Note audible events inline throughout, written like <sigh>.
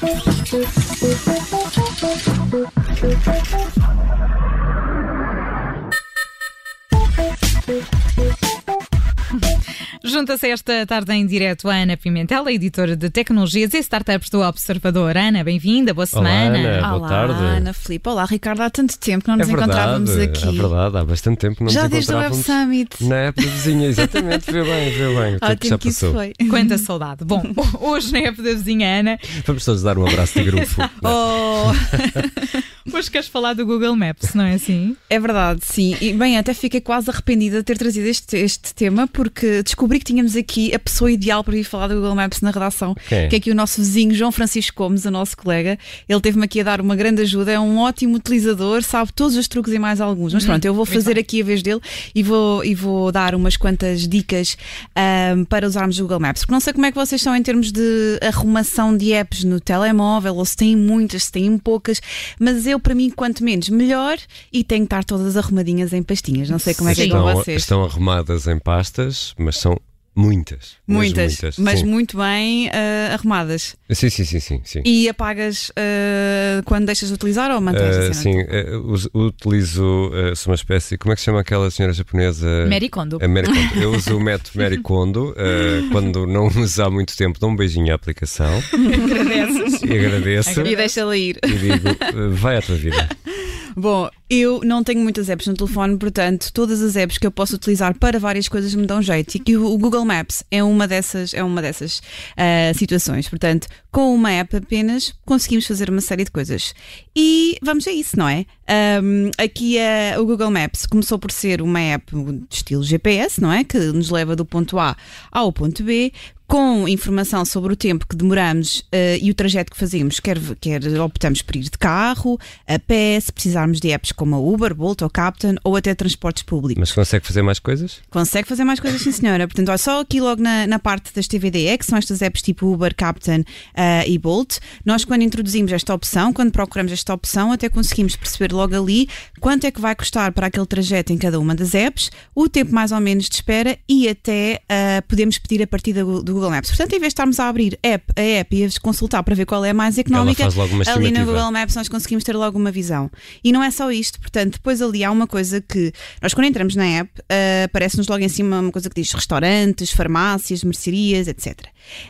Thank you. Junta-se esta tarde em direto a Ana Pimentel, editora de tecnologias e startups do Observador. Ana, bem-vinda, boa semana. Olá, Ana, boa Olá, tarde. Ana Filipe. Olá, Ricardo. Há tanto tempo que não É nos verdade, encontrávamos aqui. é verdade, há bastante tempo que não Já nos desde o Web encontrávamos Summit. na app da vizinha, exatamente, vê bem, vê bem, o tempo que já que isso passou. foi. Quanta saudade. Bom, <laughs> hoje na época da vizinha Ana, Vamos todos dar um abraço de grupo. <laughs> Oh, <laughs> hoje queres falar do Google Maps, não é assim? é verdade, sim. E bem, até fiquei quase arrependida de ter trazido este, este tema porque descobri que tínhamos aqui a pessoa ideal para vir falar do Google Maps na redação. Quem? Que é aqui o nosso vizinho João Francisco Gomes, o nosso colega. Ele teve-me aqui a dar uma grande ajuda, é um ótimo utilizador, sabe todos os truques e mais alguns. Mas pronto, eu vou fazer aqui a vez dele e vou, e vou dar umas quantas dicas ahm, para usarmos o Google Maps. Porque não sei como é que vocês são em termos de arrumação de apps no telemóvel, ou se têm muitas, se têm poucas, mas eu, para mim, quanto menos, melhor e tenho que estar todas arrumadinhas em pastinhas. Não sei como é que é com vocês. estão arrumadas em pastas, mas são muitas. mas Muitas, mas muito bem ah, arrumadas. Sim, sim, sim, sim. sim. E apagas ah, quando deixas de utilizar ou mantens Ah, assim? sim, uso- utilizo sou uma espécie. Como é que se chama aquela senhora japonesa? Mary Kondo. A Mary Kondo. <laughs> Eu uso o método Mary Kondo ah, quando não uso há muito tempo, dou um beijinho à aplicação <laughs> Agradeces. e agradeço E deixa-la ir. e digo: <laughs> vai à tua vida. Bom, eu não tenho muitas apps no telefone, portanto, todas as apps que eu posso utilizar para várias coisas me dão jeito. E que o Google Maps é uma dessas, é uma dessas ah, situações. Portanto, com uma app apenas conseguimos fazer uma série de coisas. E vamos a isso, não é? Ahm, aqui a- o Google Maps começou por ser uma app de estilo GPS, não é? Que nos leva do ponto A ao ponto B. Com informação sobre o tempo que demoramos ah, e o trajeto que fazemos, quer, quer optamos por ir de carro, a pé, se precisarmos de apps como a Uber, Bolt ou Captain ou até transportes públicos. Mas consegue fazer mais coisas? Consegue fazer mais coisas, sim, senhora. Portanto, olha, só aqui logo na, na parte das TVDE, que são estas apps tipo Uber, Captain ah, e Bolt, nós quando introduzimos esta opção, quando procuramos esta opção, até conseguimos perceber logo ali quanto é que vai custar para aquele trajeto em cada uma das apps, o tempo mais ou menos de espera e até ah, podemos pedir a partir do, do Google Maps. Portanto, em vez de estarmos a abrir app a app e a consultar para ver qual é a mais económica, ali no. Google Maps nós conseguimos ter logo uma visão. E não é só isto, portanto, depois ali há uma coisa que nós quando entramos na app, ah, aparece-nos logo em cima uma coisa que diz restaurantes, farmácias, mercearias, etc.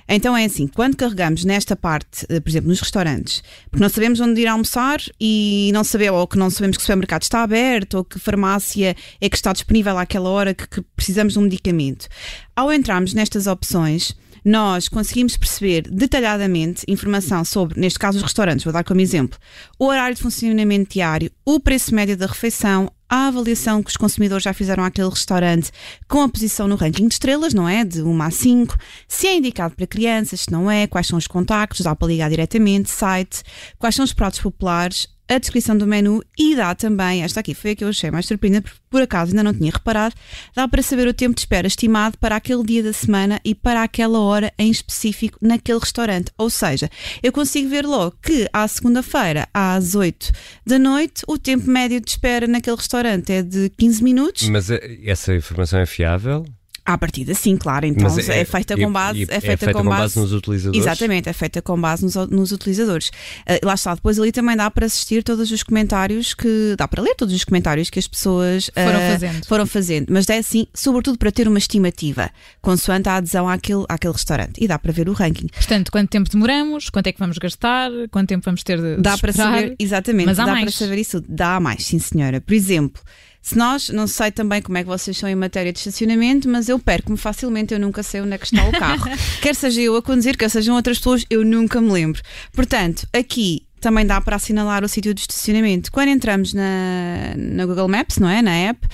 Então é assim, quando carregamos nesta parte, ah, por exemplo, nos restaurantes, porque não sabemos onde ir almoçar e não sabemos, ou que não sabemos que o supermercado está aberto, ou que farmácia é que está disponível àquela hora que, que precisamos de um medicamento. Ao entrarmos nestas opções, nós conseguimos perceber detalhadamente informação sobre, neste caso, os restaurantes, vou dar como exemplo, o horário de funcionamento diário, o preço médio da refeição, a avaliação que os consumidores já fizeram àquele restaurante com a posição no ranking de estrelas, não é? De 1 a 5, se é indicado para crianças, se não é, quais são os contactos, dá para ligar diretamente, site, quais são os pratos populares, a descrição do menu e dá também, esta aqui foi a que eu achei mais surpreendente, porque por acaso ainda não tinha reparado, dá para saber o tempo de espera estimado para aquele dia da semana e para aquela hora em específico naquele restaurante. Ou seja, eu consigo ver logo que à segunda-feira, às 8 da noite, o tempo médio de espera naquele restaurante é de 15 minutos. Mas eh, essa informação é fiável? À partida, sim, claro. Então Mas é, feita com base. e- é feita, com, base, nos utilizadores? Exatamente, é feita com base nos, nos utilizadores. Ah, lá está, depois ali também dá para assistir todos os comentários que. dá para ler todos os comentários que as pessoas ah, Foram fazendo. foram fazendo. Mas é assim, sobretudo para ter uma estimativa, consoante a adesão àquele, àquele restaurante. E dá para ver o ranking. Portanto, quanto tempo demoramos, quanto é que vamos gastar, quanto tempo vamos ter de de Dá para esperar. saber, exatamente, Mas há dá mais. para saber isso. Dá a mais, sim senhora. Por exemplo, se nós, não sei também como é que vocês são em matéria de estacionamento, mas eu perco-me facilmente, eu nunca sei onde é que está o carro. <laughs> quer seja eu a conduzir, quer sejam outras pessoas, eu nunca me lembro. Portanto, aqui também dá para assinalar o sítio de estacionamento. Quando entramos na, na Google Maps, não é? Na app,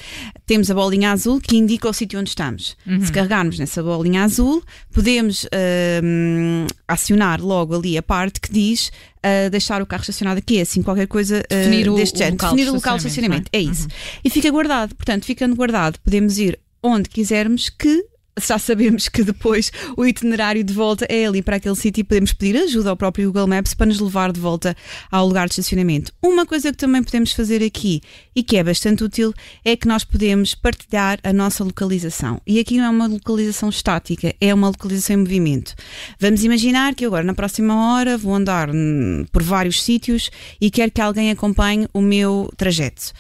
temos a bolinha azul que indica o sítio onde estamos. Se carregarmos nessa bolinha azul, podemos hum, acionar logo ali a parte que diz uh, deixar o carro estacionado aqui, assim, qualquer coisa uh, Definir o- deste o género. local de Definir o local de estacionamento, estacionamento. É isso. E fica guardado. Portanto, ficando guardado, podemos ir onde quisermos que já sabemos que depois o itinerário de volta é ali para aquele sítio e podemos pedir ajuda ao próprio Google Maps para nos levar de volta ao lugar de estacionamento. Uma coisa que também podemos fazer aqui e que é bastante útil é que nós podemos partilhar a nossa localização. E aqui não é uma localização estática, é uma localização em movimento. Vamos imaginar que agora, na próxima hora, vou andar hum, por vários sítios e quero que alguém acompanhe o meu trajeto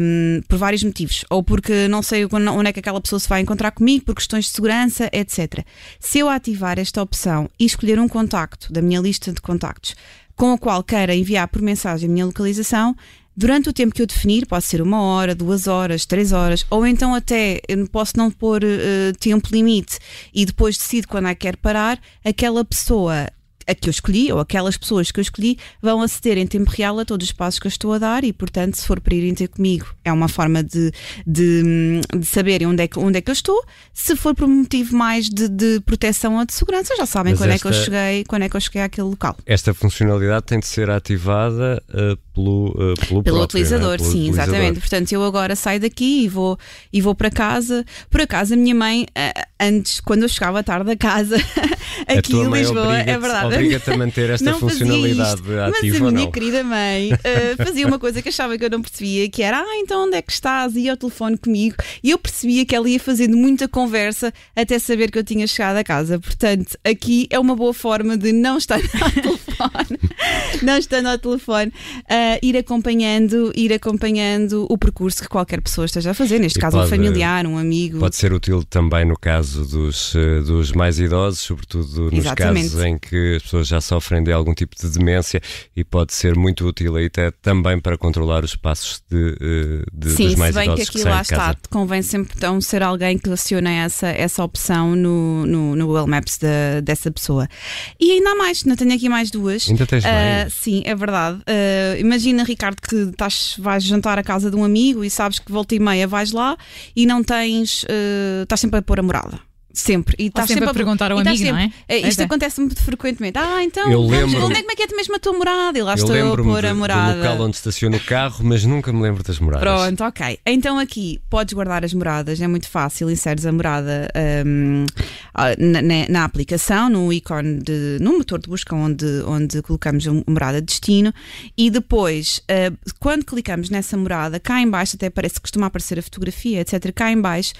um, por vários motivos, ou porque não sei onde é que aquela pessoa se vai encontrar comigo, por questões de segurança, etc. Se eu ativar esta opção e escolher um contacto da minha lista de contactos com o qual queira enviar por mensagem a minha localização, durante o tempo que eu definir, pode ser uma hora, duas horas, três horas, ou então até posso não pôr uh, tempo limite e depois decido quando é que quero parar, aquela pessoa a que eu escolhi, ou aquelas pessoas que eu escolhi, vão aceder em tempo real a todos os passos que eu estou a dar e, portanto, se for para irem ter comigo, é uma forma de, de, de saberem onde é, que, onde é que eu estou. Se for por um motivo mais de, de proteção ou de segurança, já sabem quando esta, é que eu cheguei, quando é que eu cheguei àquele local. Esta funcionalidade tem de ser ativada uh, pelo, uh, pelo, pelo próprio, utilizador, né? pelo sim, utilizador. exatamente. Portanto, eu agora saio daqui e vou, e vou para casa. Por acaso, a minha mãe, antes, quando eu chegava tarde a casa, <laughs> aqui em Lisboa, é verdade. Obriga-te a manter esta não funcionalidade ativa mas a minha não. querida mãe uh, fazia uma coisa que achava que eu não percebia, que era, ah, então onde é que estás? E ia ao telefone comigo. E eu percebia que ela ia fazendo muita conversa até saber que eu tinha chegado a casa. Portanto, aqui é uma boa forma de não estar ao <laughs> telefone, não estando ao telefone, uh, ir acompanhando, ir acompanhando o percurso que qualquer pessoa esteja a fazer, neste E caso pode- um familiar, um amigo. Pode ser útil também no caso dos, eh, dos mais idosos, sobretudo nos Exatamente. casos em que as pessoas já sofrem de algum tipo de demência e pode ser muito útil aí até também para controlar os passos de, eh, de- Sim, dos se mais bem que idosos que, aqui lá de está, convém sempre então ser alguém que acione essa, essa opção no, no, no Google Maps da- dessa pessoa. E ainda há mais, não tenho aqui mais duas. Ainda tens mais? sim, é verdade. Ah, imagina, Ricardo, que estás, vais jantar à casa de um amigo e sabes que volta e meia vais lá e não tens. ah, estás sempre a pôr a morada. Sempre. E estás sempre a perguntar ao e estás amigo, não é? eh, Isto Pois é. acontece muito frequentemente. Ah, então, Eu vamos- lembro- onde é, como é que é mesmo a tua morada? E lá Eu estou a lembro-me pôr a do morada. local onde estaciono o carro, mas nunca me lembro das moradas. Pronto, ok. Então aqui podes guardar as moradas, é muito fácil. Inseres a morada hum, ah, na, na- na aplicação, no ícone, de, no motor de busca onde, onde colocamos a morada de destino e depois, ah, quando clicamos nessa morada, cá em baixo, até aparece, costuma aparecer a fotografia, etc. Cá em baixo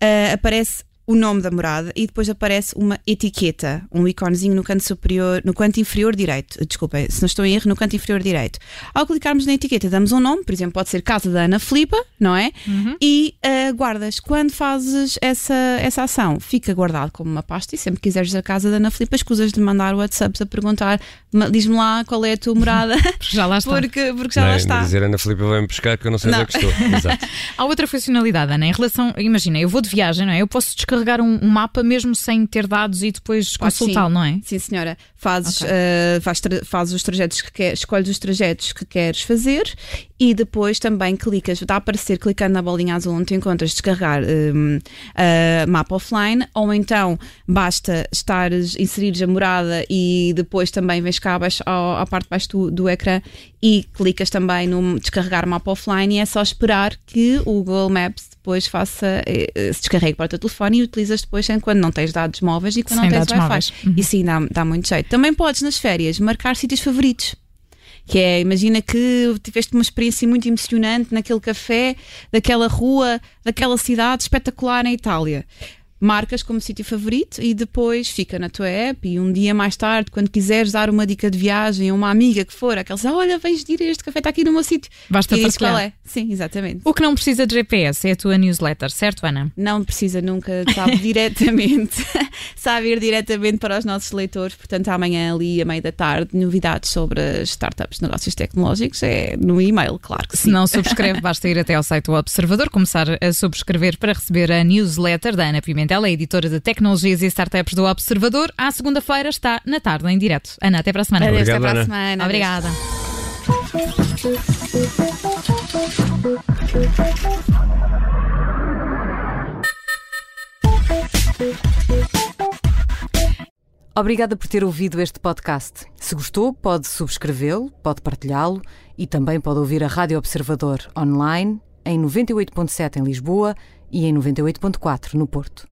ah, aparece o nome da morada e depois aparece uma etiqueta, um iconezinho no canto superior, no canto inferior direito. Desculpem, se não estou em erro, no canto inferior direito. Ao clicarmos na etiqueta, damos um nome, por exemplo, pode ser Casa da Ana Filipa, não é? E ah, guardas. Quando fazes essa, essa ação, fica guardado como uma pasta e sempre que quiseres a casa da Ana Filipa, escusas de mandar WhatsApps a perguntar, "Ma- diz-me lá qual é a tua morada, <laughs> Porque já lá está. porque, porque já Nem- lá está. dizer Ana Filipe vem buscar que eu não sei Não. onde é que estou. <laughs> Exato. Há outra funcionalidade, Ana, em relação. Imagina, eu vou de viagem, não é? Eu posso descarregar um, um mapa mesmo sem ter dados e depois consultá-lo, não é? Sim, senhora. Fazes, Ok. eh, faz fazes os trajetos que queres, escolhes os trajetos que queres fazer e depois também clicas, dá a aparecer clicando na bolinha azul onde tu encontras descarregar hum, a mapa offline, ou então basta estares, inserires a morada e depois também vens cá abaixo, à parte de baixo do, do ecrã e clicas também no descarregar mapa offline e é só esperar que o Google Maps depois faça, eh, eh, se descarregue para o teu telefone e utilizas depois quando não tens dados móveis e quando Sem não tens Wi-Fi. Uhum. E sim, dá, dá muito jeito. Também podes nas férias marcar sítios favoritos. Que é, imagina que tiveste uma experiência muito emocionante naquele café, daquela rua, daquela cidade espetacular na Itália. Marcas como sítio favorito e depois fica na tua app. E um dia mais tarde, quando quiseres dar uma dica de viagem a uma amiga que for, aquela diz: Olha, vens de ir a este café, está aqui no meu sítio. Basta e partilhar. qual é. Sim, exatamente. O que não precisa de GPS é a tua newsletter, certo, Ana? não precisa nunca, sabe <laughs> diretamente, <laughs> sabe ir diretamente para os nossos leitores. Portanto, amanhã ali, a meio da tarde, novidades sobre as startups, negócios tecnológicos, é no e-mail, claro que Se sim. não <laughs> subscreve, basta ir até ao site do Observador, começar a subscrever para receber a newsletter da Ana Pimentel, a editora de tecnologias e startups do Observador. À segunda-feira está na tarde em direto. Ana, até para a semana. Adeus, Obrigado, até para a Ana. semana. Obrigada. Obrigada por ter ouvido este podcast. Se gostou, pode subscrevê-lo, pode partilhá-lo e também pode ouvir a Rádio Observador online em 98.7 em Lisboa e em 98.4 no Porto.